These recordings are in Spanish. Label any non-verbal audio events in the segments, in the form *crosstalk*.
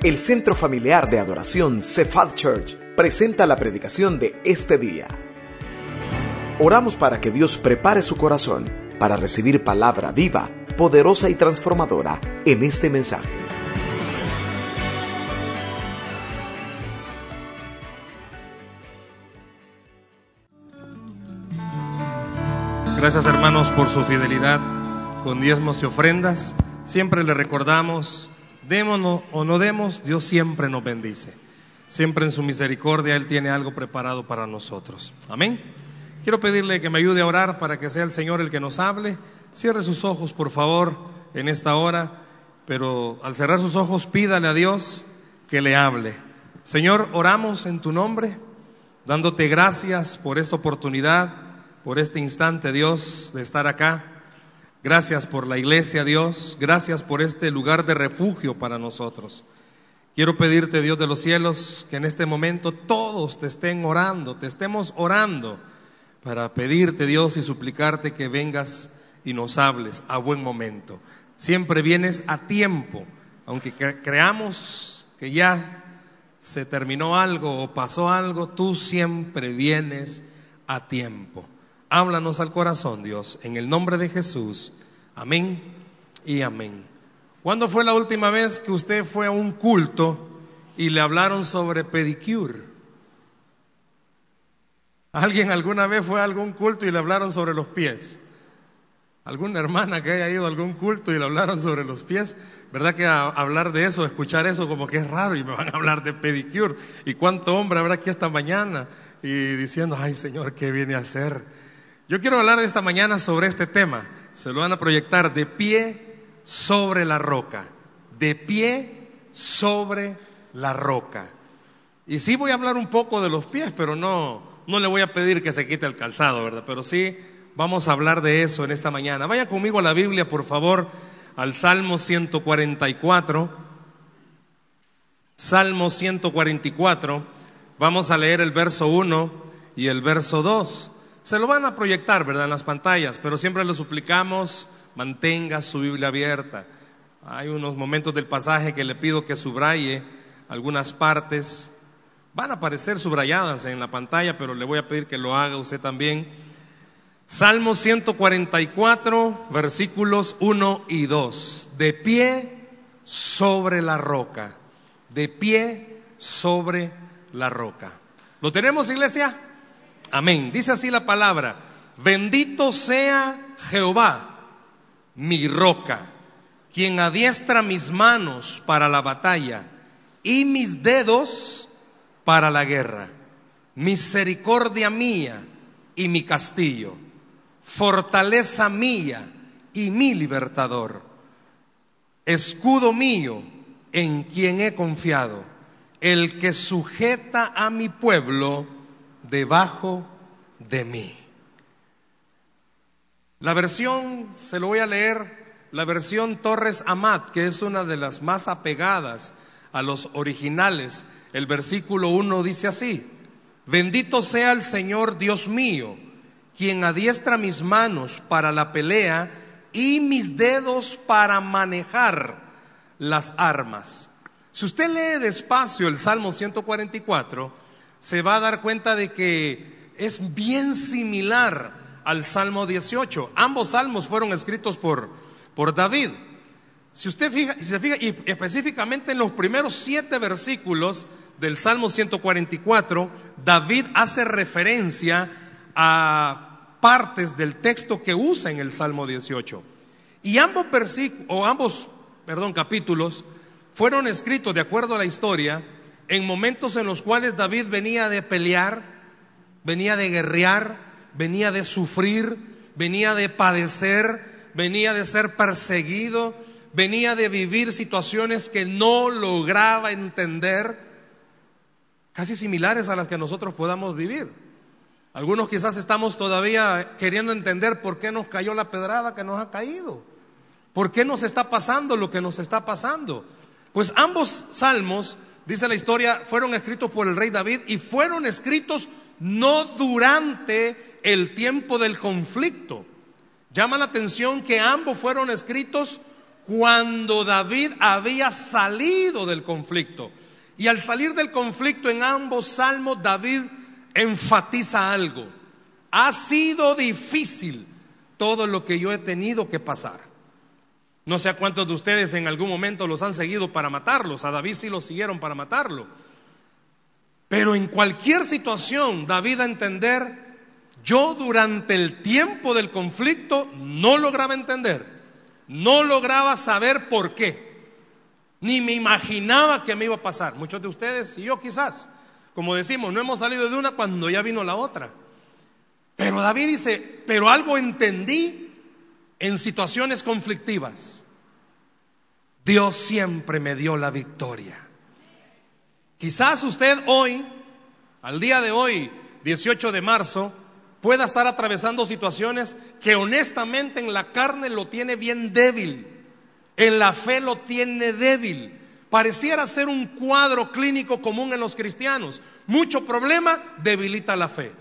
El Centro Familiar de Adoración Cephal Church presenta la predicación de este día. Oramos para que Dios prepare su corazón para recibir palabra viva, poderosa y transformadora en este mensaje. Gracias hermanos por su fidelidad con diezmos y ofrendas. Siempre le recordamos, démonos o no demos, Dios siempre nos bendice. Siempre en su misericordia Él tiene algo preparado para nosotros. Amén. Quiero pedirle que me ayude a orar para que sea el Señor el que nos hable. Cierre sus ojos, por favor, en esta hora, pero al cerrar sus ojos pídale a Dios que le hable. Señor, oramos en tu nombre, dándote gracias por esta oportunidad, por este instante, Dios, de estar acá. Gracias por la iglesia, Dios. Gracias por este lugar de refugio para nosotros. Quiero pedirte, Dios de los cielos, que en este momento todos te estén orando, te estemos orando para pedirte, Dios, y suplicarte que vengas y nos hables a buen momento. Siempre vienes a tiempo, aunque creamos que ya se terminó algo o pasó algo, tú siempre vienes a tiempo. Háblanos al corazón, Dios, en el nombre de Jesús. Amén y amén. ¿Cuándo fue la última vez que usted fue a un culto y le hablaron sobre pedicure? ¿Alguien alguna vez fue a algún culto y le hablaron sobre los pies? ¿Alguna hermana que haya ido a algún culto y le hablaron sobre los pies? ¿Verdad que hablar de eso, escuchar eso como que es raro y me van a hablar de pedicure? ¿Y cuánto hombre habrá aquí esta mañana? Y diciendo, ay Señor, ¿qué viene a hacer? Yo quiero hablar esta mañana sobre este tema. Se lo van a proyectar de pie sobre la roca. De pie sobre la roca. Y sí voy a hablar un poco de los pies, pero no, no le voy a pedir que se quite el calzado, ¿verdad? Pero sí vamos a hablar de eso en esta mañana. Vaya conmigo a la Biblia, por favor, al Salmo 144. Salmo 144. Vamos a leer el verso 1 y el verso 2. Se lo van a proyectar, ¿verdad? En las pantallas, pero siempre le suplicamos, mantenga su Biblia abierta. Hay unos momentos del pasaje que le pido que subraye algunas partes Van a aparecer subrayadas en la pantalla, pero le voy a pedir que lo haga usted también. Salmo 144, versículos 1 y 2. De pie sobre la roca. De pie sobre la roca. ¿Lo tenemos, iglesia? Amén. Dice así la palabra. Bendito sea Jehová, mi roca, quien adiestra mis manos para la batalla y mis dedos para la guerra, misericordia mía y mi castillo, fortaleza mía y mi libertador, escudo mío en quien he confiado, el que sujeta a mi pueblo debajo de mí. La versión, se lo voy a leer, la versión Torres Amat, que es una de las más apegadas a los originales, el versículo 1 dice así, bendito sea el Señor Dios mío, quien adiestra mis manos para la pelea y mis dedos para manejar las armas. Si usted lee despacio el Salmo 144, se va a dar cuenta de que es bien similar al Salmo 18. Ambos salmos fueron escritos por, por David. Si usted fija, se fija, y específicamente en los primeros siete versículos del Salmo 144, David hace referencia a partes del texto que usa en el Salmo 18. Y ambos o ambos, perdón, capítulos fueron escritos de acuerdo a la historia en momentos en los cuales David venía de pelear, venía de guerrear, venía de sufrir, venía de padecer, venía de ser perseguido, venía de vivir situaciones que no lograba entender casi similares a las que nosotros podamos vivir. Algunos quizás estamos todavía queriendo entender por qué nos cayó la pedrada que nos ha caído. ¿Por qué nos está pasando lo que nos está pasando? Pues ambos salmos, dice la historia, fueron escritos por el rey David y fueron escritos no durante el tiempo del conflicto. Llama la atención que ambos fueron escritos cuando David había salido del conflicto. Y al salir del conflicto en ambos salmos, David enfatiza algo. Ha sido difícil todo lo que yo he tenido que pasar. No sé a cuántos de ustedes en algún momento los han seguido para matarlos. A David sí lo siguieron para matarlo. Pero en cualquier situación, David a entender, yo durante el tiempo del conflicto no lograba entender, no lograba saber por qué, ni me imaginaba que me iba a pasar. Muchos de ustedes y yo quizás, como decimos, no hemos salido de una cuando ya vino la otra. Pero David dice, pero algo entendí en situaciones conflictivas, Dios siempre me dio la victoria. Quizás usted hoy, al día de hoy, 18 de marzo, pueda estar atravesando situaciones que honestamente en la carne lo tiene bien débil, en la fe lo tiene débil. Pareciera ser un cuadro clínico común en los cristianos. Mucho problema debilita la fe.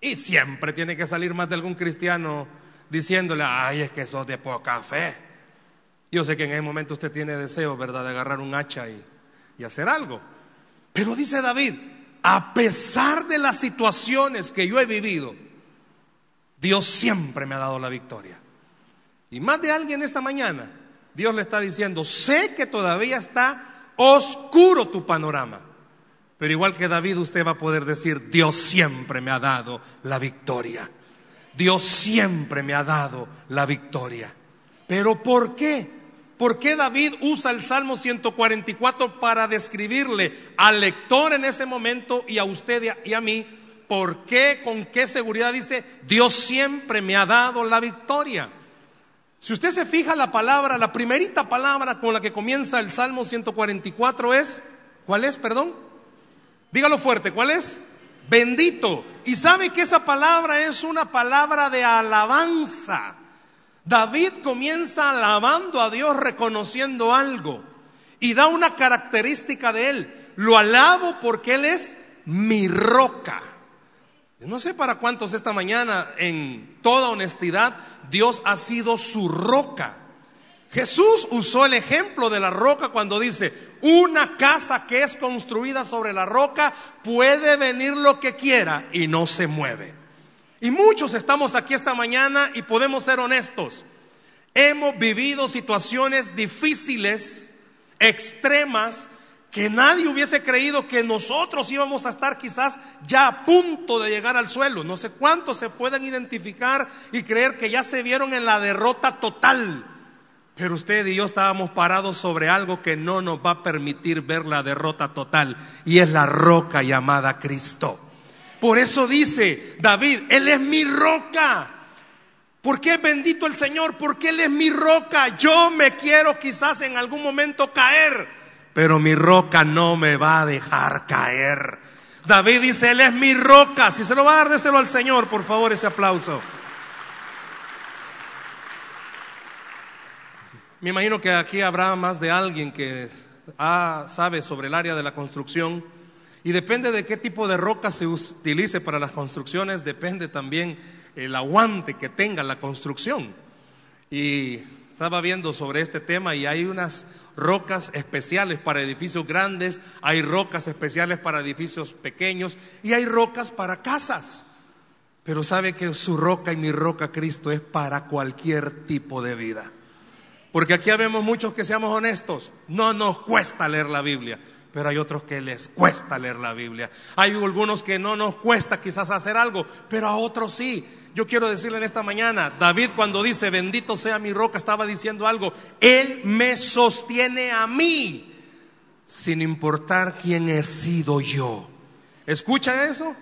Y siempre tiene que salir más de algún cristiano diciéndole, ay, es que sos de poca fe. Yo sé que en ese momento usted tiene deseo, ¿verdad?, de agarrar un hacha y, y hacer algo. Pero dice David, a pesar de las situaciones que yo he vivido, Dios siempre me ha dado la victoria. Y más de alguien esta mañana, Dios le está diciendo, sé que todavía está oscuro tu panorama, pero igual que David usted va a poder decir, Dios siempre me ha dado la victoria. Dios siempre me ha dado la victoria. Pero ¿por qué? ¿Por qué David usa el Salmo 144 para describirle al lector en ese momento y a usted y a mí? ¿Por qué? ¿Con qué seguridad dice? Dios siempre me ha dado la victoria. Si usted se fija la palabra, la primerita palabra con la que comienza el Salmo 144 es, ¿cuál es? Perdón. Dígalo fuerte, ¿cuál es? Bendito. Y sabe que esa palabra es una palabra de alabanza. David comienza alabando a Dios reconociendo algo y da una característica de él. Lo alabo porque Él es mi roca. No sé para cuántos esta mañana, en toda honestidad, Dios ha sido su roca. Jesús usó el ejemplo de la roca cuando dice, una casa que es construida sobre la roca puede venir lo que quiera y no se mueve. Y muchos estamos aquí esta mañana y podemos ser honestos. Hemos vivido situaciones difíciles, extremas, que nadie hubiese creído que nosotros íbamos a estar quizás ya a punto de llegar al suelo. No sé cuántos se pueden identificar y creer que ya se vieron en la derrota total pero usted y yo estábamos parados sobre algo que no nos va a permitir ver la derrota total y es la roca llamada Cristo. Por eso dice David, Él es mi roca. ¿Por qué bendito el Señor? Porque Él es mi roca. Yo me quiero quizás en algún momento caer, pero mi roca no me va a dejar caer. David dice, Él es mi roca. Si se lo va a dar, déselo al Señor, por favor, ese aplauso. Me imagino que aquí habrá más de alguien que sabe sobre el área de la construcción y depende de qué tipo de roca se utilice para las construcciones, depende también el aguante que tenga la construcción. Y estaba viendo sobre este tema y hay unas rocas especiales para edificios grandes, hay rocas especiales para edificios pequeños y hay rocas para casas. Pero sabe que su roca y mi roca Cristo es para cualquier tipo de vida. Porque aquí vemos muchos que seamos honestos, no nos cuesta leer la Biblia, pero hay otros que les cuesta leer la Biblia. Hay algunos que no nos cuesta quizás hacer algo, pero a otros sí. Yo quiero decirle en esta mañana, David cuando dice, bendito sea mi roca, estaba diciendo algo, Él me sostiene a mí, sin importar quién he sido yo. ¿Escucha eso?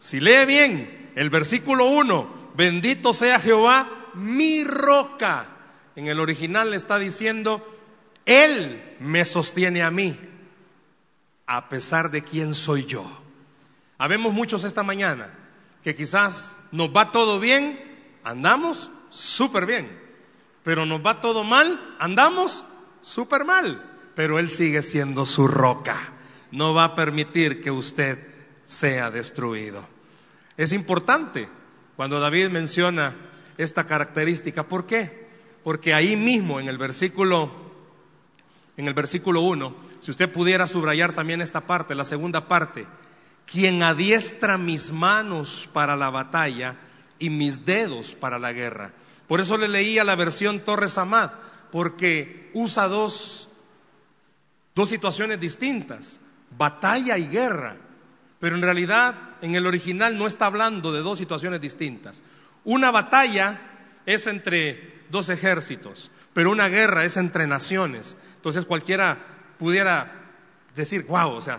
Si lee bien el versículo 1, bendito sea Jehová, mi roca en el original está diciendo, Él me sostiene a mí, a pesar de quién soy yo. Habemos muchos esta mañana que quizás nos va todo bien, andamos súper bien, pero nos va todo mal, andamos súper mal, pero Él sigue siendo su roca. No va a permitir que usted sea destruido. Es importante cuando David menciona esta característica. ¿Por qué? Porque ahí mismo en el versículo en el versículo 1, si usted pudiera subrayar también esta parte, la segunda parte, quien adiestra mis manos para la batalla y mis dedos para la guerra. Por eso le leía la versión Torres Amad, porque usa dos, dos situaciones distintas, batalla y guerra. Pero en realidad en el original no está hablando de dos situaciones distintas. Una batalla es entre dos ejércitos, pero una guerra es entre naciones. Entonces cualquiera pudiera decir, wow, o sea,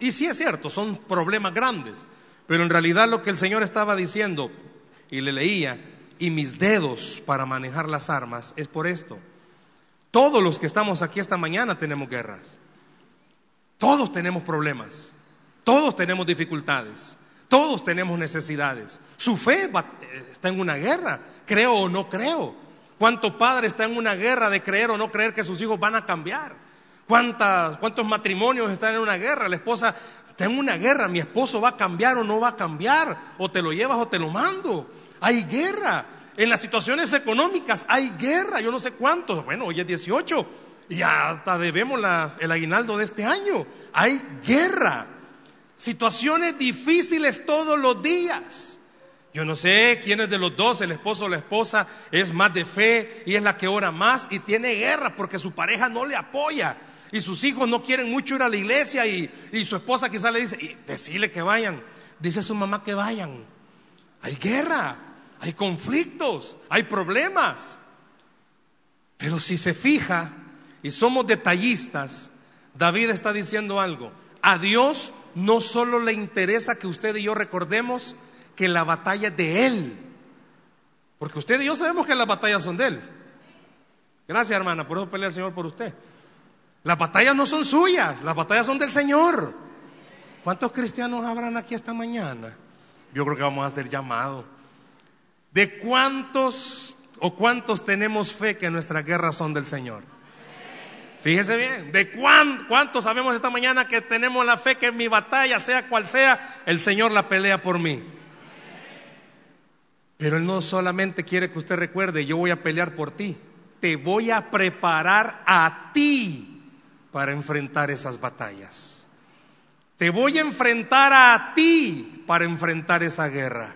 y sí es cierto, son problemas grandes, pero en realidad lo que el Señor estaba diciendo, y le leía, y mis dedos para manejar las armas, es por esto. Todos los que estamos aquí esta mañana tenemos guerras. Todos tenemos problemas. Todos tenemos dificultades. Todos tenemos necesidades. Su fe está en una guerra, creo o no creo. ¿Cuánto padre está en una guerra de creer o no creer que sus hijos van a cambiar? ¿Cuántas, ¿Cuántos matrimonios están en una guerra? La esposa está en una guerra, mi esposo va a cambiar o no va a cambiar, o te lo llevas o te lo mando. Hay guerra. En las situaciones económicas hay guerra, yo no sé cuántos, bueno, hoy es 18 y hasta debemos el aguinaldo de este año. Hay guerra. Situaciones difíciles todos los días. Yo no sé quién es de los dos, el esposo o la esposa, es más de fe y es la que ora más y tiene guerra porque su pareja no le apoya y sus hijos no quieren mucho ir a la iglesia y, su esposa quizás le dice, y decirle que vayan, dice su mamá que vayan. Hay guerra, hay conflictos, hay problemas. Pero si se fija y somos detallistas, David está diciendo algo. A Dios no solo le interesa que usted y yo recordemos que la batalla de Él, porque usted y yo sabemos que las batallas son de Él. Gracias hermana, por eso pelea el Señor por usted. Las batallas no son suyas, las batallas son del Señor. ¿Cuántos cristianos habrán aquí esta mañana? Yo creo que vamos a hacer llamado. ¿De cuántos o cuántos tenemos fe que nuestras guerras son del Señor? Fíjese bien, ¿de cuántos sabemos esta mañana que tenemos la fe que mi batalla, sea cual sea, el Señor la pelea por mí? Pero Él no solamente quiere que usted recuerde, yo voy a pelear por ti, te voy a preparar a ti para enfrentar esas batallas. Te voy a enfrentar a ti para enfrentar esa guerra.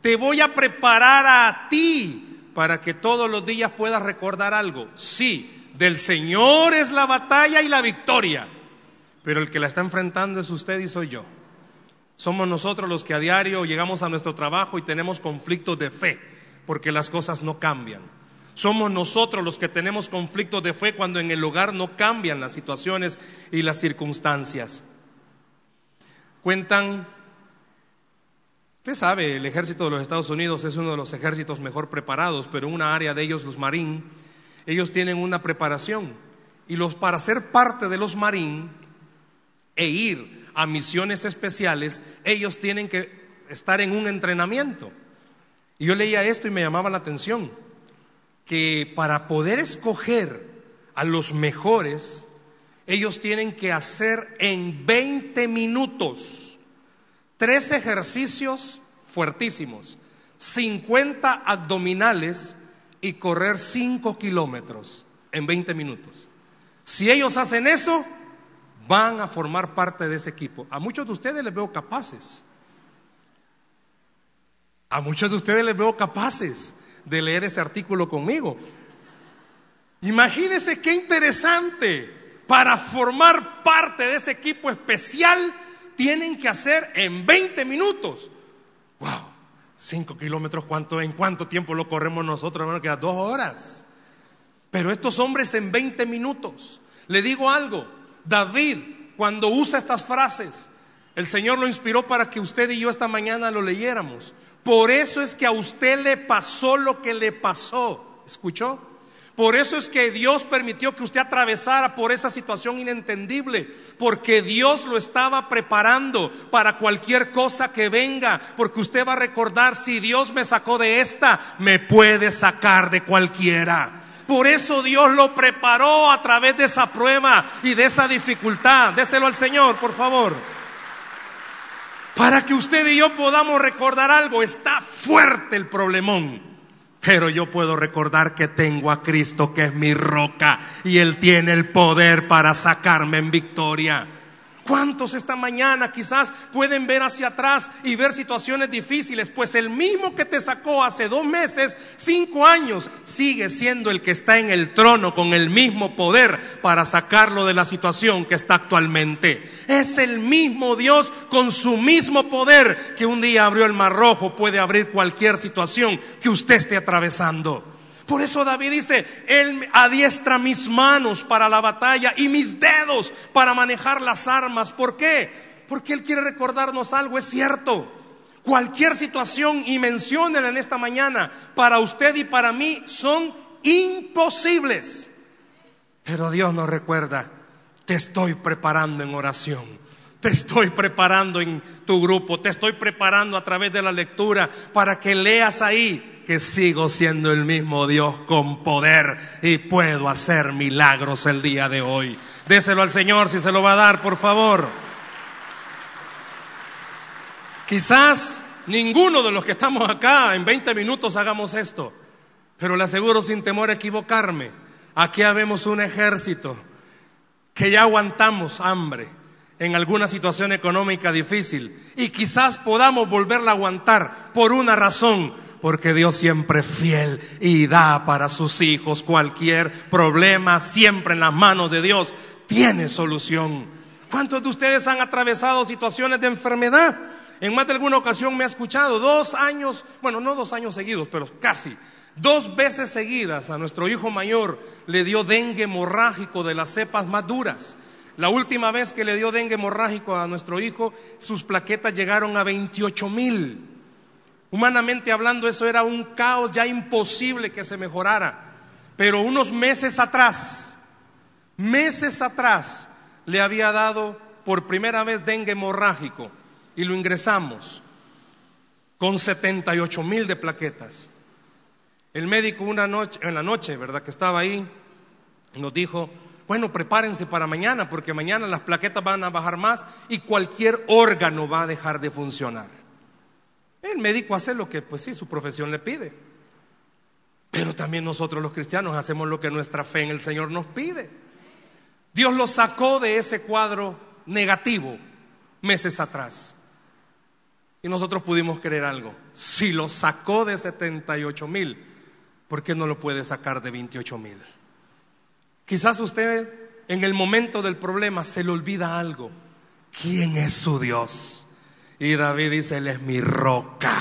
Te voy a preparar a ti para que todos los días puedas recordar algo. Sí, del Señor es la batalla y la victoria, pero el que la está enfrentando es usted y soy yo. Somos nosotros los que a diario llegamos a nuestro trabajo y tenemos conflictos de fe, porque las cosas no cambian. Somos nosotros los que tenemos conflictos de fe cuando en el hogar no cambian las situaciones y las circunstancias. Cuentan, usted sabe, el ejército de los Estados Unidos es uno de los ejércitos mejor preparados, pero una área de ellos, los marines, ellos tienen una preparación. Y los, para ser parte de los Marines e ir a misiones especiales, ellos tienen que estar en un entrenamiento. Y yo leía esto y me llamaba la atención, que para poder escoger a los mejores, ellos tienen que hacer en 20 minutos tres ejercicios fuertísimos, 50 abdominales y correr 5 kilómetros en 20 minutos. Si ellos hacen eso, van a formar parte de ese equipo. A muchos de ustedes les veo capaces. A muchos de ustedes les veo capaces de leer ese artículo conmigo. Imagínense qué interesante. Para formar parte de ese equipo especial, tienen que hacer en 20 minutos. ¡Wow! Cinco kilómetros, ¿cuánto, ¿en cuánto tiempo lo corremos nosotros, hermano? Queda dos horas. Pero estos hombres en 20 minutos. Le digo algo, David, cuando usa estas frases, el Señor lo inspiró para que usted y yo esta mañana lo leyéramos. Por eso es que a usted le pasó lo que le pasó. ¿Escuchó? Por eso es que Dios permitió que usted atravesara por esa situación inentendible, porque Dios lo estaba preparando para cualquier cosa que venga, porque usted va a recordar, si Dios me sacó de esta, me puede sacar de cualquiera. Por eso Dios lo preparó a través de esa prueba y de esa dificultad. Déselo al Señor, por favor. Para que usted y yo podamos recordar algo, está fuerte el problemón Pero yo puedo recordar que tengo a Cristo que es mi roca y Él tiene el poder para sacarme en victoria. ¿Cuántos esta mañana quizás pueden ver hacia atrás y ver situaciones difíciles? Pues el mismo que te sacó hace dos meses, cinco años, sigue siendo el que está en el trono con el mismo poder para sacarlo de la situación que está actualmente. Es el mismo Dios con su mismo poder que un día abrió el mar rojo, puede abrir cualquier situación que usted esté atravesando. Por eso David dice, Él adiestra mis manos para la batalla y mis dedos para manejar las armas. ¿Por qué? Porque Él quiere recordarnos algo, es cierto. Cualquier situación, y menciónela en esta mañana, para usted y para mí son imposibles. Pero Dios nos recuerda, te estoy preparando en oración. Te estoy preparando en tu grupo, te estoy preparando a través de la lectura para que leas ahí que sigo siendo el mismo Dios con poder y puedo hacer milagros el día de hoy. Déselo al Señor si se lo va a dar, por favor. Quizás ninguno de los que estamos acá en 20 minutos hagamos esto, pero le aseguro sin temor a equivocarme, aquí habemos un ejército que ya aguantamos hambre en alguna situación económica difícil y quizás podamos volverla a aguantar por una razón, porque Dios siempre es fiel y da para sus hijos cualquier problema, siempre en las manos de Dios tiene solución. ¿Cuántos de ustedes han atravesado situaciones de enfermedad? En más de alguna ocasión me ha escuchado dos años, bueno, no dos años seguidos, pero casi, dos veces seguidas a nuestro hijo mayor le dio dengue hemorrágico de las cepas más duras. La última vez que le dio dengue hemorrágico a nuestro hijo, sus plaquetas llegaron a 28 mil. Humanamente hablando, eso era un caos ya imposible que se mejorara. Pero unos meses atrás, meses atrás, le había dado por primera vez dengue hemorrágico y lo ingresamos con 78 mil de plaquetas. El médico una noche, en la noche, ¿verdad? Que estaba ahí, nos dijo, bueno, prepárense para mañana, porque mañana las plaquetas van a bajar más y cualquier órgano va a dejar de funcionar. El médico hace lo que, pues sí, su profesión le pide. Pero también nosotros los cristianos hacemos lo que nuestra fe en el Señor nos pide. Dios lo sacó de ese cuadro negativo meses atrás. Y nosotros pudimos creer algo. Si lo sacó de 78 mil, ¿por qué no lo puede sacar de 28 mil? Quizás usted en el momento del problema se le olvida algo. ¿Quién es su Dios? Y David dice, Él es mi roca.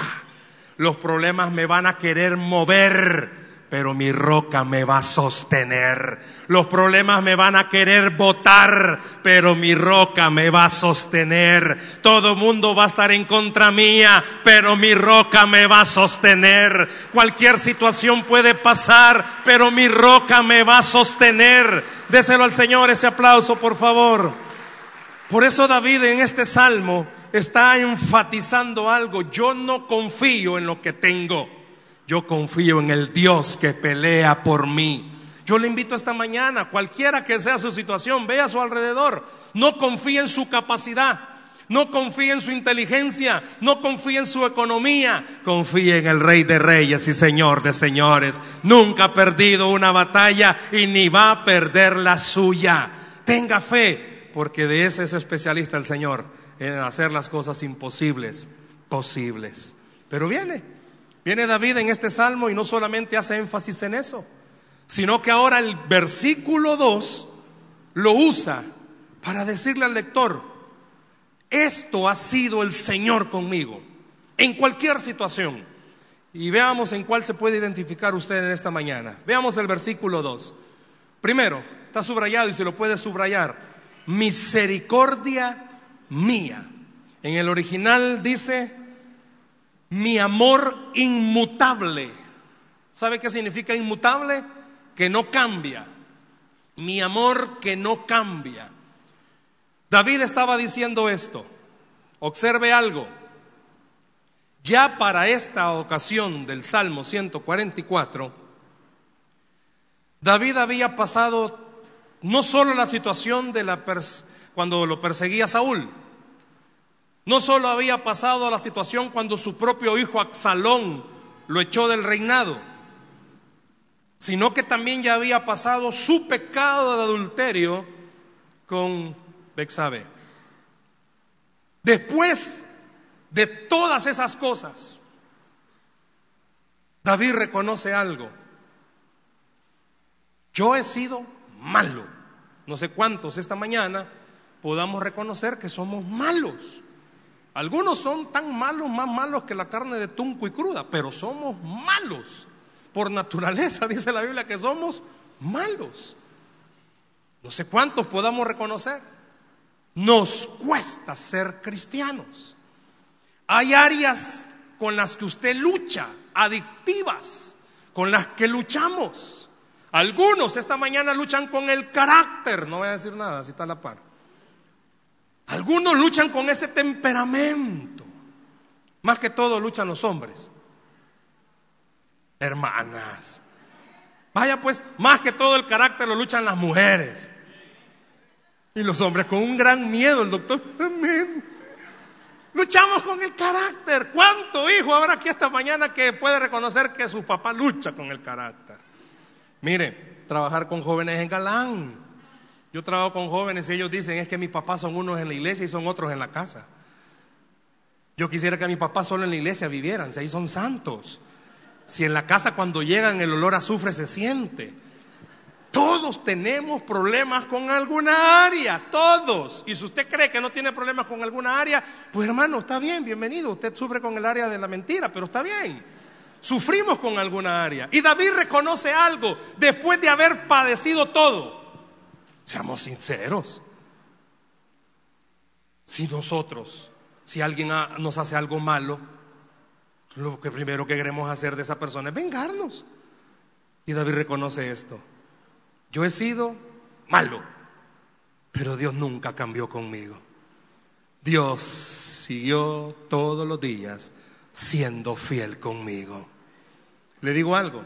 Los problemas me van a querer mover, pero mi roca me va a sostener. Los problemas me van a querer botar, pero mi roca me va a sostener. Todo mundo va a estar en contra mía, pero mi roca me va a sostener. Cualquier situación puede pasar, pero mi roca me va a sostener. Déselo al Señor ese aplauso, por favor. Por eso David en este salmo está enfatizando algo. Yo no confío en lo que tengo. Yo confío en el Dios que pelea por mí. Yo le invito esta mañana, cualquiera que sea su situación, vea a su alrededor. No confíe en su capacidad. No confíe en su inteligencia, no confíe en su economía, confíe en el Rey de Reyes y Señor de Señores. Nunca ha perdido una batalla y ni va a perder la suya. Tenga fe, porque de ese es especialista el Señor en hacer las cosas imposibles posibles. Pero viene, viene David en este salmo y no solamente hace énfasis en eso, sino que ahora el versículo 2 lo usa para decirle al lector, esto ha sido el Señor conmigo, en cualquier situación. Y veamos en cuál se puede identificar usted en esta mañana. Veamos el versículo 2. Primero, está subrayado y se lo puede subrayar. Misericordia mía. En el original dice, mi amor inmutable. ¿Sabe qué significa inmutable? Que no cambia. Mi amor que no cambia. David estaba diciendo esto. Observe algo. Ya para esta ocasión del Salmo 144, David había pasado no solo la situación de la cuando lo perseguía Saúl. No solo había pasado la situación cuando su propio hijo Axalón lo echó del reinado, sino que también ya había pasado su pecado de adulterio con Bexabe. Después de todas esas cosas, David reconoce algo. Yo he sido malo. No sé cuántos esta mañana podamos reconocer que somos malos. Algunos son tan malos, más malos que la carne de tunco y cruda, pero somos malos. Por naturaleza *laughs* dice la Biblia que somos malos. No sé cuántos podamos reconocer. Nos cuesta ser cristianos. Hay áreas con las que usted lucha, adictivas, con las que luchamos. Algunos esta mañana luchan con el carácter, no voy a decir nada, si está la par. Algunos luchan con ese temperamento. Más que todo luchan los hombres. Hermanas. Vaya pues, más que todo el carácter lo luchan las mujeres. Y los hombres con un gran miedo, el doctor, amén. Luchamos con el carácter. ¿Cuánto hijo habrá aquí esta mañana que puede reconocer que su papá lucha con el carácter? Mire, trabajar con jóvenes en galán. Yo trabajo con jóvenes y ellos dicen, es que mis papás son unos en la iglesia y son otros en la casa. Yo quisiera que mis papás solo en la iglesia vivieran, si ahí son santos. Si en la casa cuando llegan el olor a azufre se siente. Todos tenemos problemas con alguna área, todos. Y si usted cree que no tiene problemas con alguna área, pues hermano, está bien, bienvenido. Usted sufre con el área de la mentira, pero está bien. Sufrimos con alguna área. Y David reconoce algo después de haber padecido todo. Seamos sinceros. Si nosotros, si alguien nos hace algo malo, lo que primero que queremos hacer de esa persona es vengarnos. Y David reconoce esto. Yo he sido malo, pero Dios nunca cambió conmigo. Dios siguió todos los días siendo fiel conmigo. Le digo algo,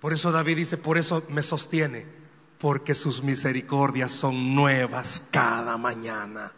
por eso David dice, por eso me sostiene, porque sus misericordias son nuevas cada mañana.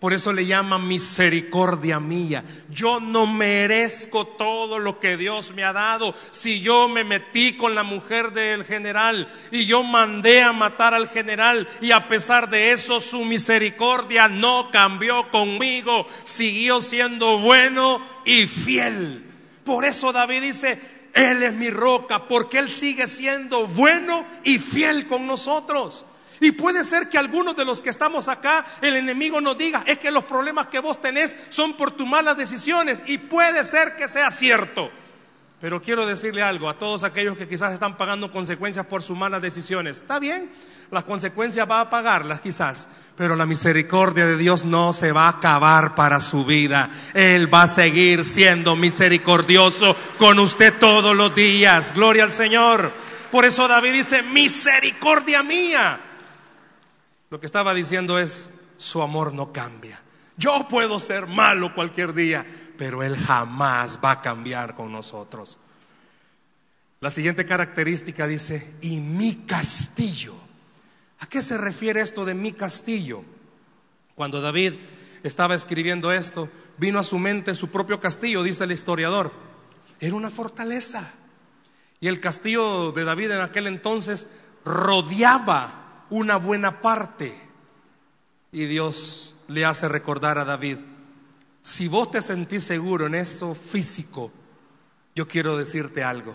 Por eso le llaman misericordia mía. Yo no merezco todo lo que Dios me ha dado. Si yo me metí con la mujer del general y yo mandé a matar al general y a pesar de eso su misericordia no cambió conmigo, siguió siendo bueno y fiel. Por eso David dice, Él es mi roca, porque Él sigue siendo bueno y fiel con nosotros. Y puede ser que algunos de los que estamos acá, el enemigo nos diga, es que los problemas que vos tenés son por tus malas decisiones. Y puede ser que sea cierto. Pero quiero decirle algo a todos aquellos que quizás están pagando consecuencias por sus malas decisiones. Está bien, las consecuencias va a pagarlas quizás, pero la misericordia de Dios no se va a acabar para su vida. Él va a seguir siendo misericordioso con usted todos los días. Gloria al Señor. Por eso David dice, misericordia mía. Lo que estaba diciendo es, su amor no cambia. Yo puedo ser malo cualquier día, pero Él jamás va a cambiar con nosotros. La siguiente característica dice, y mi castillo. ¿A qué se refiere esto de mi castillo? Cuando David estaba escribiendo esto, vino a su mente su propio castillo, dice el historiador. Era una fortaleza. Y el castillo de David en aquel entonces rodeaba una buena parte. Y Dios le hace recordar a David, si vos te sentís seguro en eso físico, yo quiero decirte algo.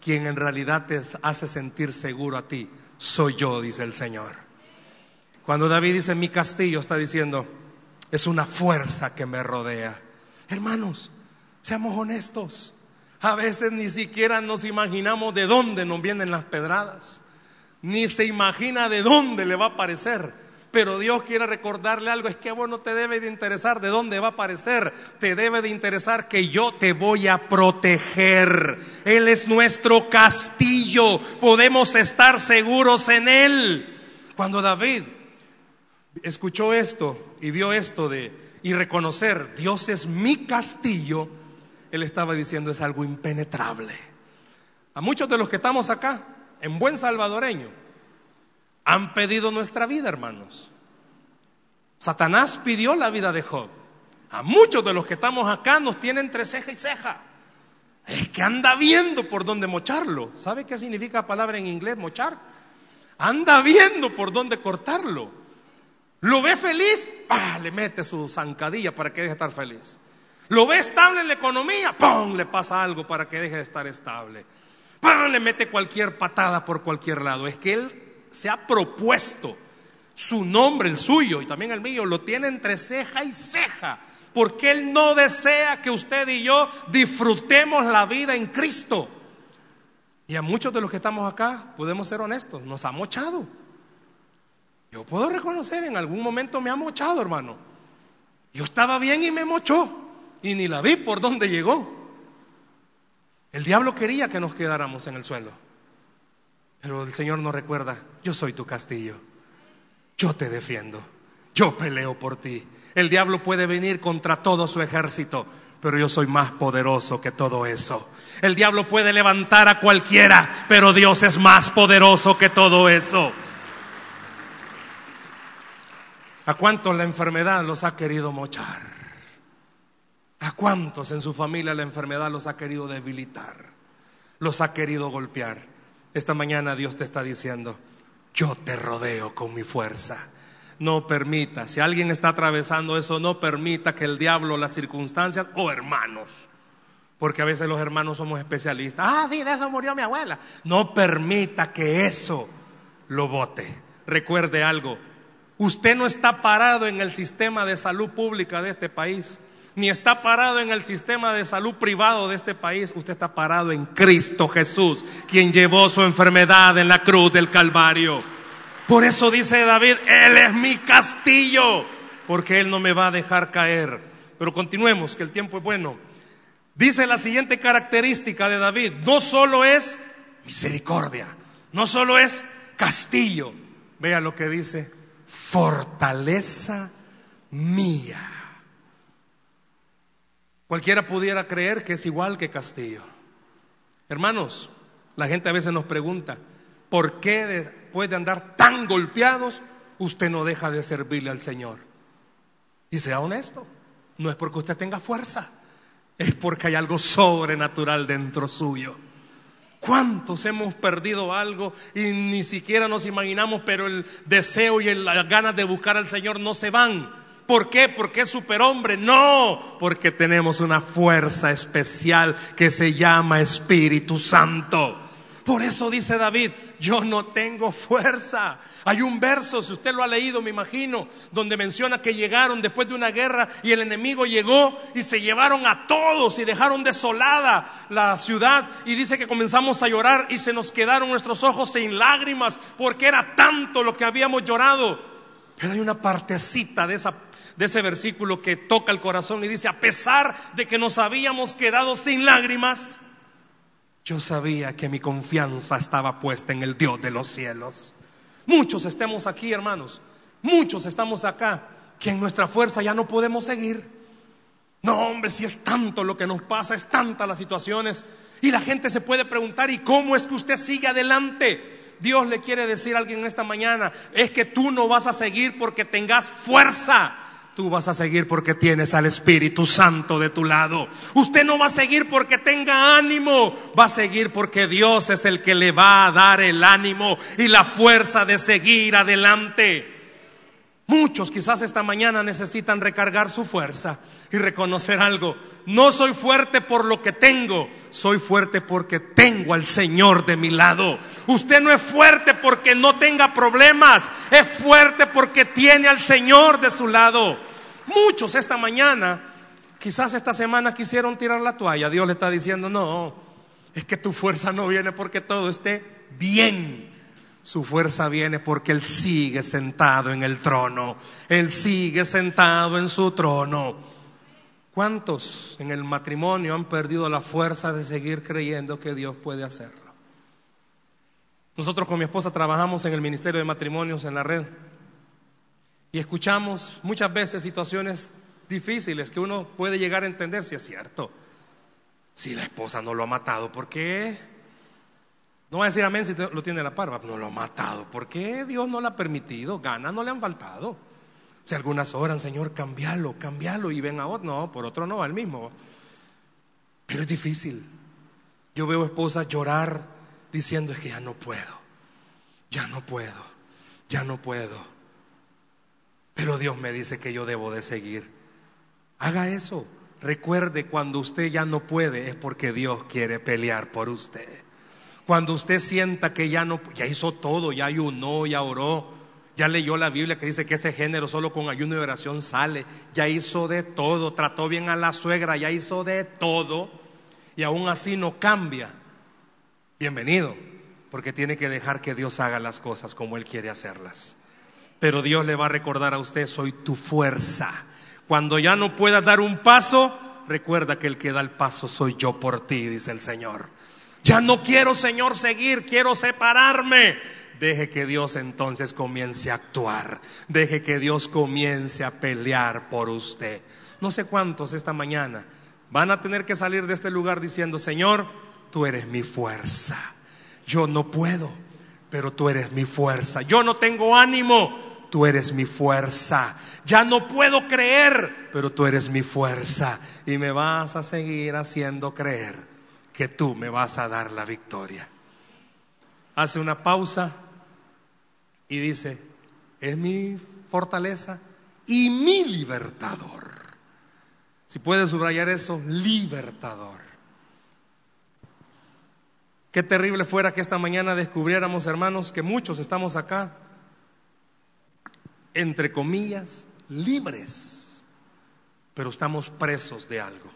Quien en realidad te hace sentir seguro a ti, soy yo, dice el Señor. Cuando David dice mi castillo, está diciendo, es una fuerza que me rodea. Hermanos, seamos honestos. A veces ni siquiera nos imaginamos de dónde nos vienen las pedradas ni se imagina de dónde le va a aparecer. Pero Dios quiere recordarle algo, es que bueno te debe de interesar de dónde va a aparecer, te debe de interesar que yo te voy a proteger. Él es nuestro castillo, podemos estar seguros en Él. Cuando David escuchó esto y vio esto de y reconocer, Dios es mi castillo, él estaba diciendo es algo impenetrable. A muchos de los que estamos acá, en buen salvadoreño, han pedido nuestra vida, hermanos. Satanás pidió la vida de Job. A muchos de los que estamos acá nos tienen entre ceja y ceja. Es que anda viendo por dónde mocharlo. ¿Sabe qué significa la palabra en inglés mochar? Anda viendo por dónde cortarlo. Lo ve feliz, ¡pah! le mete su zancadilla para que deje de estar feliz. Lo ve estable en la economía, ¡pum! le pasa algo para que deje de estar estable. ¡Pum! le mete cualquier patada por cualquier lado. Es que él se ha propuesto su nombre, el suyo y también el mío, lo tiene entre ceja y ceja. Porque Él no desea que usted y yo disfrutemos la vida en Cristo. Y a muchos de los que estamos acá, podemos ser honestos, nos ha mochado. Yo puedo reconocer, en algún momento me ha mochado, hermano. Yo estaba bien y me mochó. Y ni la vi por dónde llegó. El diablo quería que nos quedáramos en el suelo. Pero el Señor nos recuerda, yo soy tu castillo. Yo te defiendo. Yo peleo por ti. El diablo puede venir contra todo su ejército, pero yo soy más poderoso que todo eso. El diablo puede levantar a cualquiera, pero Dios es más poderoso que todo eso. ¿A cuántos la enfermedad los ha querido mochar? ¿A cuántos en su familia la enfermedad los ha querido debilitar? Los ha querido golpear. Esta mañana Dios te está diciendo, yo te rodeo con mi fuerza. No permita, si alguien está atravesando eso, no permita que el diablo, las circunstancias o hermanos, porque a veces los hermanos somos especialistas. Ah, sí, de eso murió mi abuela. No permita que eso lo vote. Recuerde algo, Usted no está parado en el sistema de salud pública de este país, ni está parado en el sistema de salud privado de este país. Usted está parado en Cristo Jesús, quien llevó su enfermedad en la cruz del Calvario. Por eso dice David, Él es mi castillo, porque Él no me va a dejar caer. Pero continuemos, que el tiempo es bueno. Dice la siguiente característica de David, no solo es misericordia, no solo es castillo. Vea lo que dice, fortaleza mía. Cualquiera pudiera creer que es igual que Castillo. Hermanos, la gente a veces nos pregunta, ¿por qué después de andar tan golpeados usted no deja de servirle al Señor? Y sea honesto, no es porque usted tenga fuerza, es porque hay algo sobrenatural dentro suyo. ¿Cuántos hemos perdido algo y ni siquiera nos imaginamos, pero el deseo y las ganas de buscar al Señor no se van? ¿Por qué? Porque es superhombre. No, porque tenemos una fuerza especial que se llama Espíritu Santo. Por eso dice David, yo no tengo fuerza. Hay un verso, si usted lo ha leído, me imagino, donde menciona que llegaron después de una guerra y el enemigo llegó y se llevaron a todos y dejaron desolada la ciudad. Y dice que comenzamos a llorar y se nos quedaron nuestros ojos sin lágrimas porque era tanto lo que habíamos llorado. Pero hay una partecita de esa de ese versículo que toca el corazón y dice, a pesar de que nos habíamos quedado sin lágrimas, yo sabía que mi confianza estaba puesta en el Dios de los cielos. Muchos estemos aquí, hermanos. Muchos estamos acá que en nuestra fuerza ya no podemos seguir. No, hombre, si es tanto lo que nos pasa, es tanta las situaciones. Y la gente se puede preguntar, ¿y cómo es que usted sigue adelante? Dios le quiere decir a alguien esta mañana, es que tú no vas a seguir porque tengas fuerza. Tú vas a seguir porque tienes al Espíritu Santo de tu lado. Usted no va a seguir porque tenga ánimo. Va a seguir porque Dios es el que le va a dar el ánimo y la fuerza de seguir adelante. Muchos quizás esta mañana necesitan recargar su fuerza y reconocer algo. No soy fuerte por lo que tengo, soy fuerte porque tengo al Señor de mi lado. Usted no es fuerte porque no tenga problemas, es fuerte porque tiene al Señor de su lado. Muchos esta mañana, quizás esta semana quisieron tirar la toalla. Dios le está diciendo, no, es que tu fuerza no viene porque todo esté bien. Su fuerza viene porque Él sigue sentado en el trono. Él sigue sentado en su trono. ¿Cuántos en el matrimonio han perdido la fuerza de seguir creyendo que Dios puede hacerlo? Nosotros con mi esposa trabajamos en el Ministerio de Matrimonios en la red. Y escuchamos muchas veces situaciones difíciles que uno puede llegar a entender si es cierto. Si la esposa no lo ha matado, ¿por qué? No va a decir amén si lo tiene la parva, no lo ha matado. ¿Por qué Dios no lo ha permitido? Ganas no le han faltado. Si algunas oran, Señor, cambialo, cambialo y ven a otro. No, por otro no, al mismo. Pero es difícil. Yo veo esposas llorar diciendo es que ya no puedo, ya no puedo, ya no puedo. Pero Dios me dice que yo debo de seguir. Haga eso. Recuerde, cuando usted ya no puede es porque Dios quiere pelear por usted. Cuando usted sienta que ya no, ya hizo todo, ya ayunó, ya oró, ya leyó la Biblia que dice que ese género solo con ayuno y oración sale, ya hizo de todo, trató bien a la suegra, ya hizo de todo y aún así no cambia, bienvenido, porque tiene que dejar que Dios haga las cosas como Él quiere hacerlas. Pero Dios le va a recordar a usted, soy tu fuerza. Cuando ya no puedas dar un paso, recuerda que el que da el paso soy yo por ti, dice el Señor. Ya no quiero, Señor, seguir, quiero separarme. Deje que Dios entonces comience a actuar. Deje que Dios comience a pelear por usted. No sé cuántos esta mañana Van a tener que salir de este lugar diciendo, Señor, tú eres mi fuerza. Yo no puedo, pero tú eres mi fuerza. Yo no tengo ánimo, tú eres mi fuerza. Ya no puedo creer, pero tú eres mi fuerza. Y me vas a seguir haciendo creer que tú me vas a dar la victoria. Hace una pausa y dice, es mi fortaleza y mi libertador. Si puede subrayar eso, libertador. Qué terrible fuera que esta mañana descubriéramos, hermanos, que muchos estamos acá, entre comillas, libres, pero estamos presos de algo.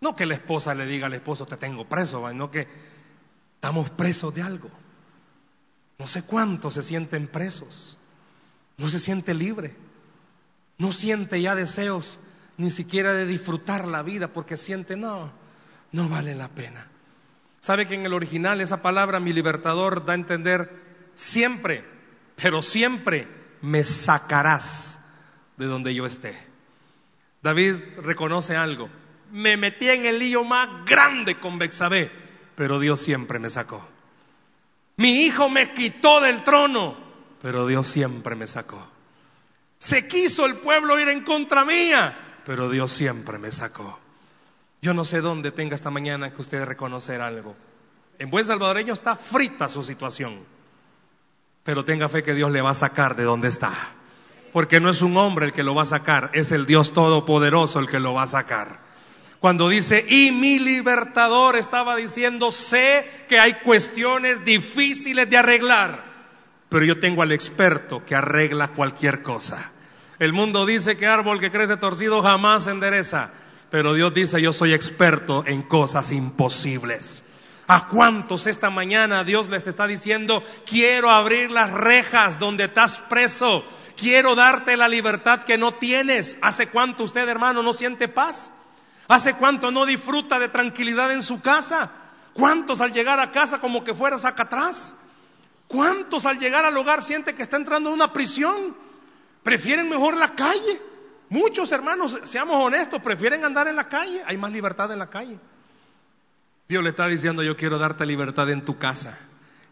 No que la esposa le diga al esposo, te tengo preso, sino que estamos presos de algo. No sé cuántos se sienten presos, no se siente libre, no siente ya deseos ni siquiera de disfrutar la vida porque siente, no, no vale la pena. ¿Sabe que en el original esa palabra, mi libertador, da a entender siempre, pero siempre me sacarás de donde yo esté? David reconoce algo. Me metí en el lío más grande con Bexabé, pero Dios siempre me sacó. Mi hijo me quitó del trono, pero Dios siempre me sacó. Se quiso el pueblo ir en contra mía, pero Dios siempre me sacó. Yo no sé dónde tenga esta mañana que usted reconocer algo. En buen salvadoreño está frita su situación, pero tenga fe que Dios le va a sacar de donde está. Porque no es un hombre el que lo va a sacar, es el Dios Todopoderoso el que lo va a sacar. Cuando dice, y mi libertador estaba diciendo, sé que hay cuestiones difíciles de arreglar, pero yo tengo al experto que arregla cualquier cosa. El mundo dice que árbol que crece torcido jamás endereza, pero Dios dice yo soy experto en cosas imposibles. ¿A cuántos esta mañana Dios les está diciendo, quiero abrir las rejas donde estás preso? Quiero darte la libertad que no tienes. ¿Hace cuánto usted, hermano, no siente paz? ¿Hace cuánto no disfruta de tranquilidad en su casa? ¿Cuántos al llegar a casa como que fueras acá atrás? ¿Cuántos al llegar al hogar siente que está entrando en una prisión? Prefieren mejor la calle. Muchos hermanos, seamos honestos, prefieren andar en la calle. Hay más libertad en la calle. Dios le está diciendo, yo quiero darte libertad en tu casa.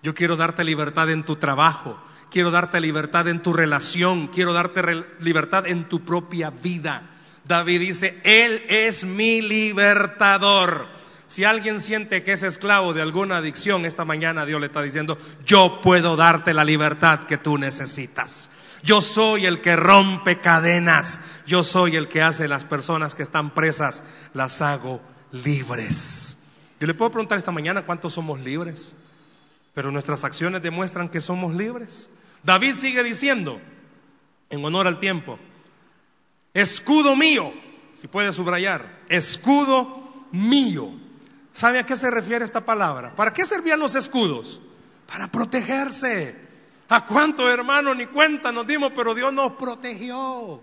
Yo quiero darte libertad en tu trabajo. Quiero darte libertad en tu relación. Quiero darte libertad en tu propia vida. David dice, Él es mi libertador. Si alguien siente que es esclavo de alguna adicción, esta mañana Dios le está diciendo, yo puedo darte la libertad que tú necesitas. Yo soy el que rompe cadenas. Yo soy el que hace las personas que están presas, las hago libres. Yo le puedo preguntar esta mañana cuántos somos libres, pero nuestras acciones demuestran que somos libres. David sigue diciendo, en honor al tiempo, escudo mío, si puede subrayar, escudo mío. ¿Sabe a qué se refiere esta palabra? ¿Para qué servían los escudos? Para protegerse. ¿A cuánto hermano ni cuenta nos dimos, pero Dios nos protegió?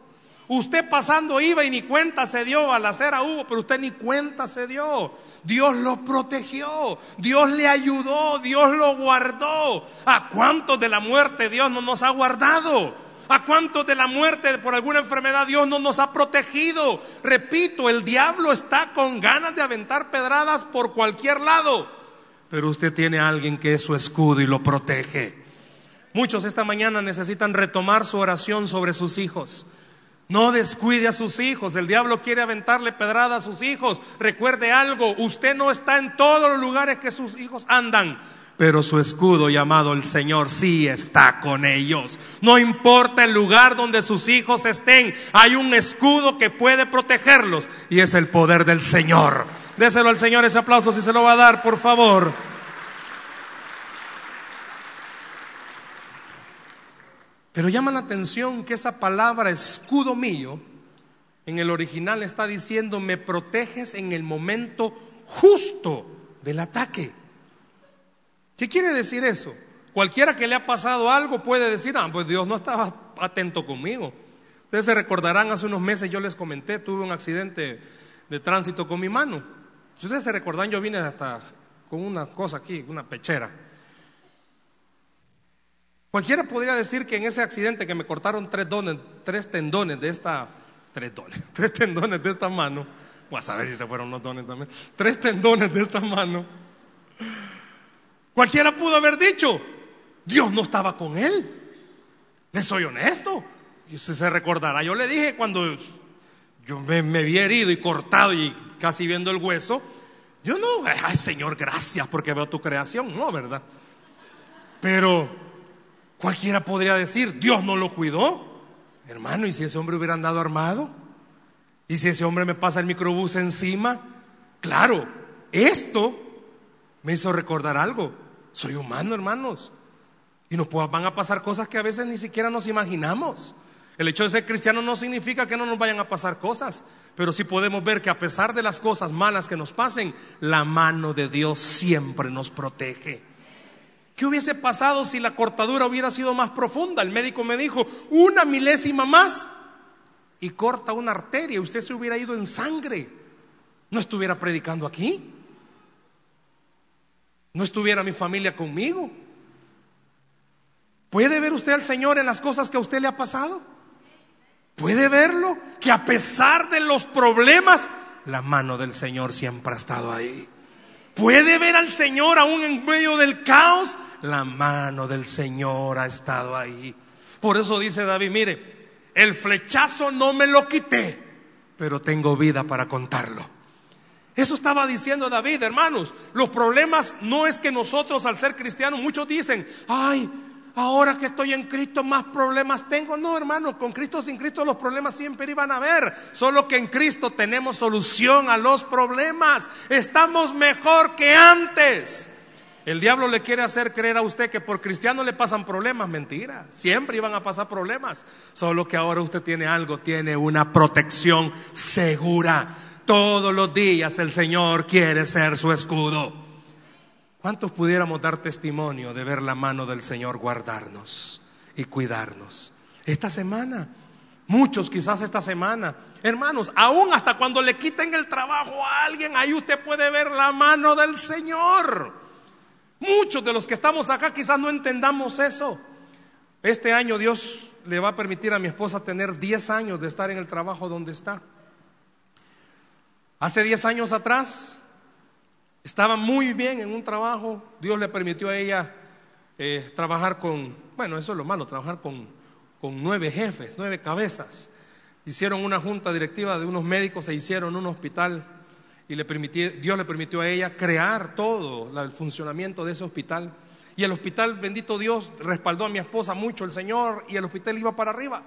Usted pasando iba y ni cuenta se dio, a la acera hubo, pero usted ni cuenta se dio. Dios lo protegió, Dios le ayudó, Dios lo guardó. ¿A cuántos de la muerte Dios no nos ha guardado? ¿A cuántos de la muerte por alguna enfermedad Dios no nos ha protegido? Repito, el diablo está con ganas de aventar pedradas por cualquier lado, pero usted tiene a alguien que es su escudo y lo protege. Muchos esta mañana necesitan retomar su oración sobre sus hijos. No descuide a sus hijos. El diablo quiere aventarle pedrada a sus hijos. Recuerde algo, usted no está en todos los lugares que sus hijos andan. Pero su escudo llamado el Señor sí está con ellos. No importa el lugar donde sus hijos estén, hay un escudo que puede protegerlos y es el poder del Señor. Déselo al Señor ese aplauso si se lo va a dar, por favor. Pero llama la atención que esa palabra escudo mío en el original está diciendo me proteges en el momento justo del ataque. ¿Qué quiere decir eso? Cualquiera que le ha pasado algo puede decir, ah, pues Dios no estaba atento conmigo. Ustedes se recordarán, hace unos meses yo les comenté, tuve un accidente de tránsito con mi mano. Si ustedes se recordan, yo vine hasta con una cosa aquí, una pechera. Cualquiera podría decir que en ese accidente que me cortaron tres, tres tendones de esta, tres, dones, *laughs* tres tendones de esta mano, voy a saber si se fueron los dones también, tres tendones de esta mano, cualquiera pudo haber dicho, Dios no estaba con él. Le soy honesto. Y si se recordará, yo le dije cuando yo me, me vi herido y cortado y casi viendo el hueso, yo no, ay Señor, gracias porque veo tu creación, no, ¿verdad? Pero Cualquiera podría decir, Dios no lo cuidó. Hermano, ¿y si ese hombre hubiera andado armado? ¿Y si ese hombre me pasa el microbús encima? Claro, esto me hizo recordar algo. Soy humano, hermanos. Y nos van a pasar cosas que a veces ni siquiera nos imaginamos. El hecho de ser cristiano no significa que no nos vayan a pasar cosas, pero sí podemos ver que a pesar de las cosas malas que nos pasen, la mano de Dios siempre nos protege. ¿Qué hubiese pasado si la cortadura hubiera sido más profunda? El médico me dijo, una milésima más y corta una arteria. Usted se hubiera ido en sangre. No estuviera predicando aquí. No estuviera mi familia conmigo. ¿Puede ver usted al Señor en las cosas que a usted le ha pasado? ¿Puede verlo? Que a pesar de los problemas, la mano del Señor siempre ha estado ahí. ¿Puede ver al Señor aún en medio del caos? la mano del Señor ha estado ahí. Por eso dice David, mire, el flechazo no me lo quité, pero tengo vida para contarlo. Eso estaba diciendo David, hermanos. Los problemas no es que nosotros al ser cristianos, muchos dicen, ay, ahora que estoy en Cristo más problemas tengo. No, hermano, con Cristo sin Cristo los problemas siempre iban a haber. Solo que en Cristo tenemos solución a los problemas. Estamos mejor que antes. El diablo le quiere hacer creer a usted que por cristiano le pasan problemas. Mentira. Siempre iban a pasar problemas. Solo que ahora usted tiene algo, tiene una protección segura. Todos los días el Señor quiere ser su escudo. ¿Cuántos pudiéramos dar testimonio de ver la mano del Señor guardarnos y cuidarnos? Esta semana, muchos quizás esta semana, hermanos, aún hasta cuando le quiten el trabajo a alguien, ahí usted puede ver la mano del Señor. Muchos de los que estamos acá quizás no entendamos eso. Este año Dios le va a permitir a mi esposa tener 10 años de estar en el trabajo donde está. Hace 10 años atrás estaba muy bien en un trabajo. Dios le permitió a ella eh, trabajar con, bueno, eso es lo malo, trabajar con, con nueve jefes, nueve cabezas. Hicieron una junta directiva de unos médicos e hicieron un hospital y le Dios le permitió a ella crear todo el funcionamiento de ese hospital. Y el hospital, bendito Dios, respaldó a mi esposa mucho, el Señor, y el hospital iba para arriba.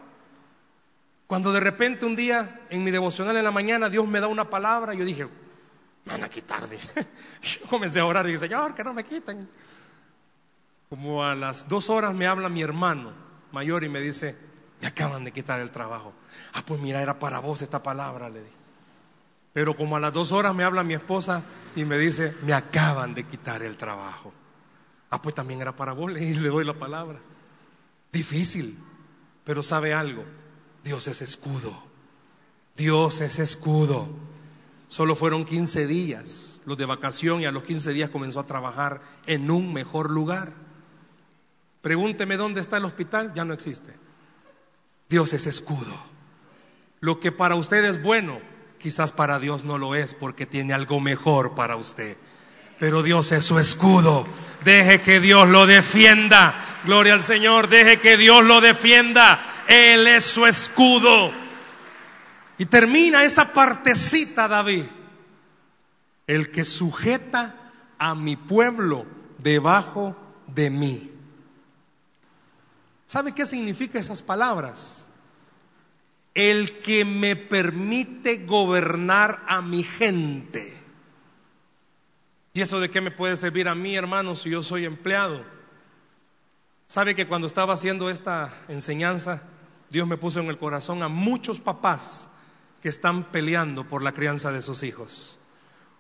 Cuando de repente un día, en mi devocional en la mañana, Dios me da una palabra, yo dije, van a quitar. *laughs* Yo comencé a orar y dije, Señor, que no me quiten. Como a las dos horas me habla mi hermano mayor y me dice, me acaban de quitar el trabajo. Ah, pues mira, era para vos esta palabra, le dije. Pero como a las dos horas me habla mi esposa y me dice, me acaban de quitar el trabajo. Ah, pues también era para vos, y *laughs* le doy la palabra. Difícil, pero sabe algo, Dios es escudo. Dios es escudo. Solo fueron 15 días los de vacación y a los 15 días comenzó a trabajar en un mejor lugar. Pregúnteme dónde está el hospital, ya no existe. Dios es escudo. Lo que para usted es bueno, Quizás para Dios no lo es porque tiene algo mejor para usted. Pero Dios es su escudo. Deje que Dios lo defienda. Gloria al Señor. Deje que Dios lo defienda. Él es su escudo. Y termina esa partecita, David. El que sujeta a mi pueblo debajo de mí. ¿Sabe qué significa esas palabras? El que me permite gobernar a mi gente. ¿Y eso de qué me puede servir a mí, hermano, si yo soy empleado? ¿Sabe que cuando estaba haciendo esta enseñanza, Dios me puso en el corazón a muchos papás que están peleando por la crianza de sus hijos?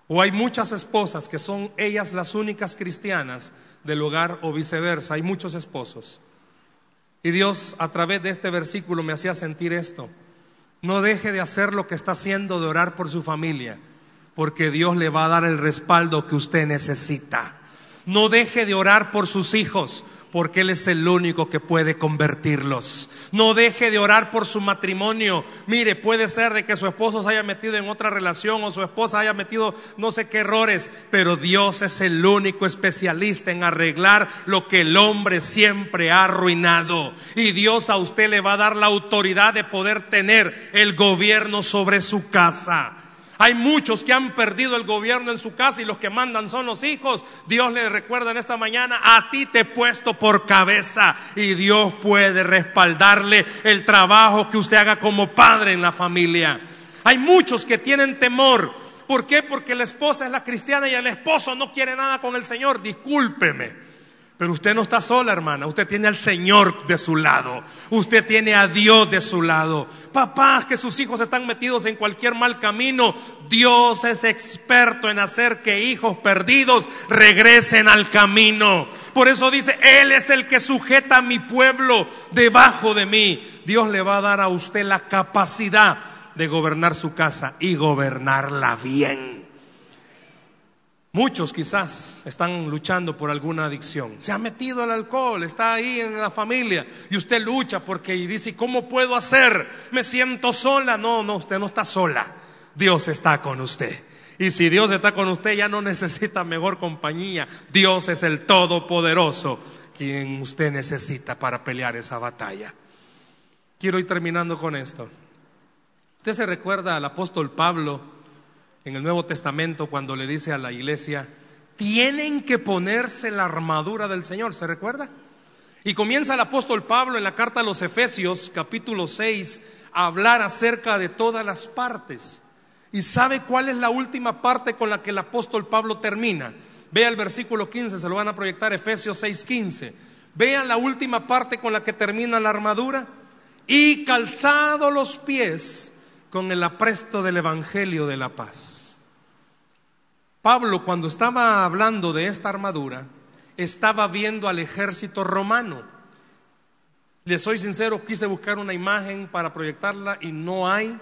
O hay muchas esposas que son ellas las únicas cristianas del hogar o viceversa. Hay muchos esposos. Y Dios a través de este versículo me hacía sentir esto. No deje de hacer lo que está haciendo de orar por su familia, porque Dios le va a dar el respaldo que usted necesita. No deje de orar por sus hijos, porque Él es el único que puede convertirlos. No deje de orar por su matrimonio. Mire, puede ser de que su esposo se haya metido en otra relación o su esposa haya metido no sé qué errores, pero Dios es el único especialista en arreglar lo que el hombre siempre ha arruinado. Y Dios a usted le va a dar la autoridad de poder tener el gobierno sobre su casa. Hay muchos que han perdido el gobierno en su casa y los que mandan son los hijos. Dios le recuerda en esta mañana, a ti te he puesto por cabeza y Dios puede respaldarle el trabajo que usted haga como padre en la familia. Hay muchos que tienen temor. ¿Por qué? Porque la esposa es la cristiana y el esposo no quiere nada con el Señor. Discúlpeme. Pero usted no está sola, hermana. Usted tiene al Señor de su lado. Usted tiene a Dios de su lado. Papás, que sus hijos están metidos en cualquier mal camino. Dios es experto en hacer que hijos perdidos regresen al camino. Por eso dice, Él es el que sujeta a mi pueblo debajo de mí. Dios le va a dar a usted la capacidad de gobernar su casa y gobernarla bien. Muchos quizás están luchando por alguna adicción. Se ha metido al alcohol, está ahí en la familia y usted lucha porque y dice, ¿cómo puedo hacer? Me siento sola. No, no, usted no está sola. Dios está con usted. Y si Dios está con usted, ya no *laughs* necesita mejor compañía. Dios es el Todopoderoso quien usted necesita para pelear esa batalla. Quiero ir terminando con esto. Usted se recuerda al apóstol Pablo en el Nuevo Testamento cuando le dice a la iglesia, tienen que ponerse la armadura del Señor, ¿se recuerda? Y comienza el apóstol Pablo en la carta a los Efesios, capítulo 6, a hablar acerca de todas las partes. ¿Y sabe cuál es la última parte con la que el apóstol Pablo termina? Vea el versículo 15, se lo van a proyectar Efesios 6, 15. Vean la última parte con la que termina la armadura. Y calzado los pies con el apresto del Evangelio de la paz. Pablo cuando estaba hablando de esta armadura, estaba viendo al ejército romano. Le soy sincero, quise buscar una imagen para proyectarla y no hay.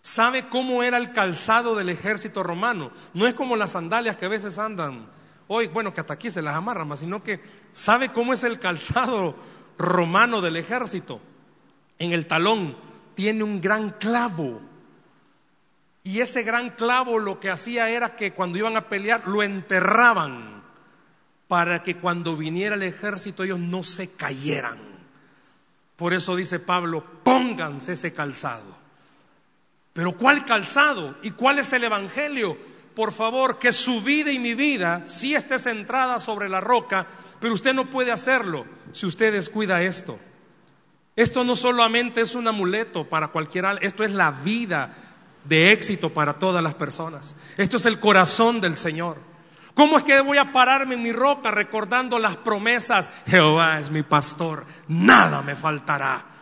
¿Sabe cómo era el calzado del ejército romano? No es como las sandalias que a veces andan hoy, bueno, que hasta aquí se las amarran, sino que ¿sabe cómo es el calzado romano del ejército? En el talón tiene un gran clavo. Y ese gran clavo lo que hacía era que cuando iban a pelear lo enterraban para que cuando viniera el ejército ellos no se cayeran. Por eso dice Pablo, pónganse ese calzado. Pero ¿cuál calzado? ¿Y cuál es el Evangelio? Por favor, que su vida y mi vida sí esté centrada sobre la roca, pero usted no puede hacerlo si usted descuida esto. Esto no solamente es un amuleto para cualquiera, esto es la vida de éxito para todas las personas. Esto es el corazón del Señor. ¿Cómo es que voy a pararme en mi roca recordando las promesas? Jehová es mi pastor, nada me faltará.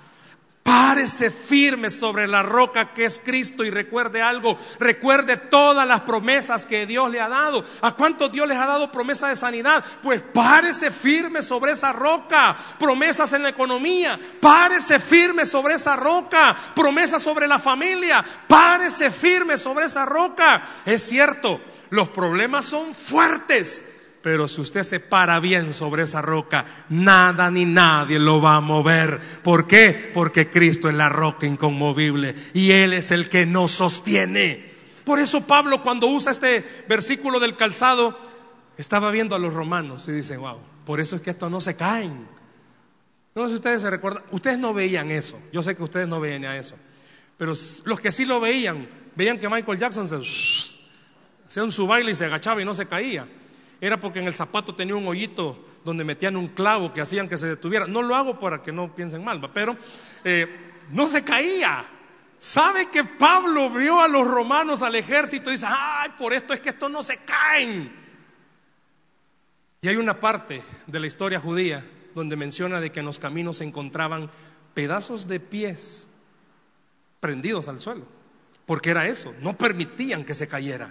Párese firme sobre la roca que es Cristo y recuerde algo, recuerde todas las promesas que Dios le ha dado. ¿A cuántos Dios les ha dado promesa de sanidad? Pues párese firme sobre esa roca. Promesas en la economía, párese firme sobre esa roca. Promesas sobre la familia, párese firme sobre esa roca. Es cierto, los problemas son fuertes pero si usted se para bien sobre esa roca, nada ni nadie lo va a mover. ¿Por qué? Porque Cristo es la roca inconmovible y Él es el que nos sostiene. Por eso Pablo cuando usa este versículo del calzado, estaba viendo a los romanos y dice, wow, por eso es que estos no se caen. No sé si ustedes se recuerdan, ustedes no veían eso, yo sé que ustedes no veían eso, Pero los que sí lo veían, veían que Michael Jackson se *laughs* hacía su baile y se agachaba y no se caía. Era porque en el zapato tenía un hoyito donde metían un clavo que hacían que se detuviera. No lo hago para que no piensen mal, pero eh, no se caía. ¿Sabe que Pablo vio a los romanos al ejército y dice, ay, por esto es que estos no se caen? Y hay una parte de la historia judía donde menciona de que en los caminos se encontraban pedazos de pies prendidos al suelo, porque era eso, no permitían que se cayera.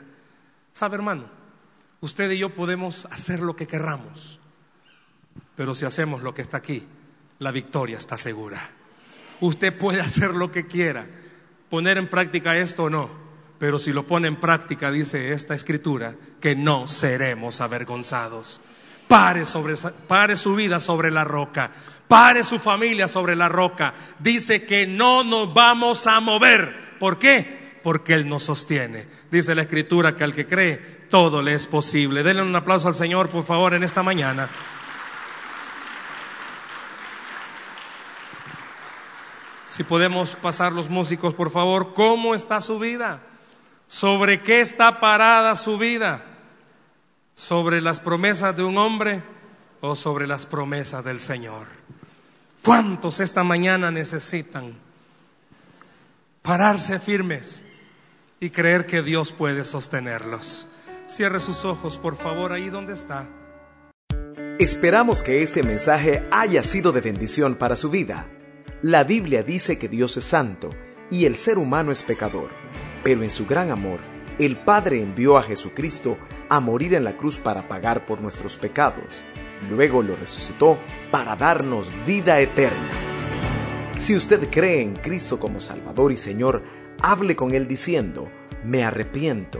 ¿Sabe, hermano? Usted y yo podemos hacer lo que querramos, pero si hacemos lo que está aquí, la victoria está segura. Usted puede hacer lo que quiera, poner en práctica esto o no, pero si lo pone en práctica, dice esta escritura, que no seremos avergonzados. Pare, sobre, pare su vida sobre la roca, pare su familia sobre la roca. Dice que no nos vamos a mover. ¿Por qué? Porque Él nos sostiene. Dice la escritura que al que cree, todo le es posible. Denle un aplauso al Señor, por favor, en esta mañana. Si podemos pasar los músicos, por favor, ¿cómo está su vida? ¿Sobre qué está parada su vida? ¿Sobre las promesas de un hombre o sobre las promesas del Señor? ¿Cuántos esta mañana necesitan pararse firmes y creer que Dios puede sostenerlos? Cierre sus ojos, por favor, ahí donde está. Esperamos que este mensaje haya sido de bendición para su vida. La Biblia dice que Dios es santo y el ser humano es pecador, pero en su gran amor, el Padre envió a Jesucristo a morir en la cruz para pagar por nuestros pecados. Luego lo resucitó para darnos vida eterna. Si usted cree en Cristo como Salvador y Señor, hable con Él diciendo, me arrepiento,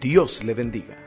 Dios le bendiga.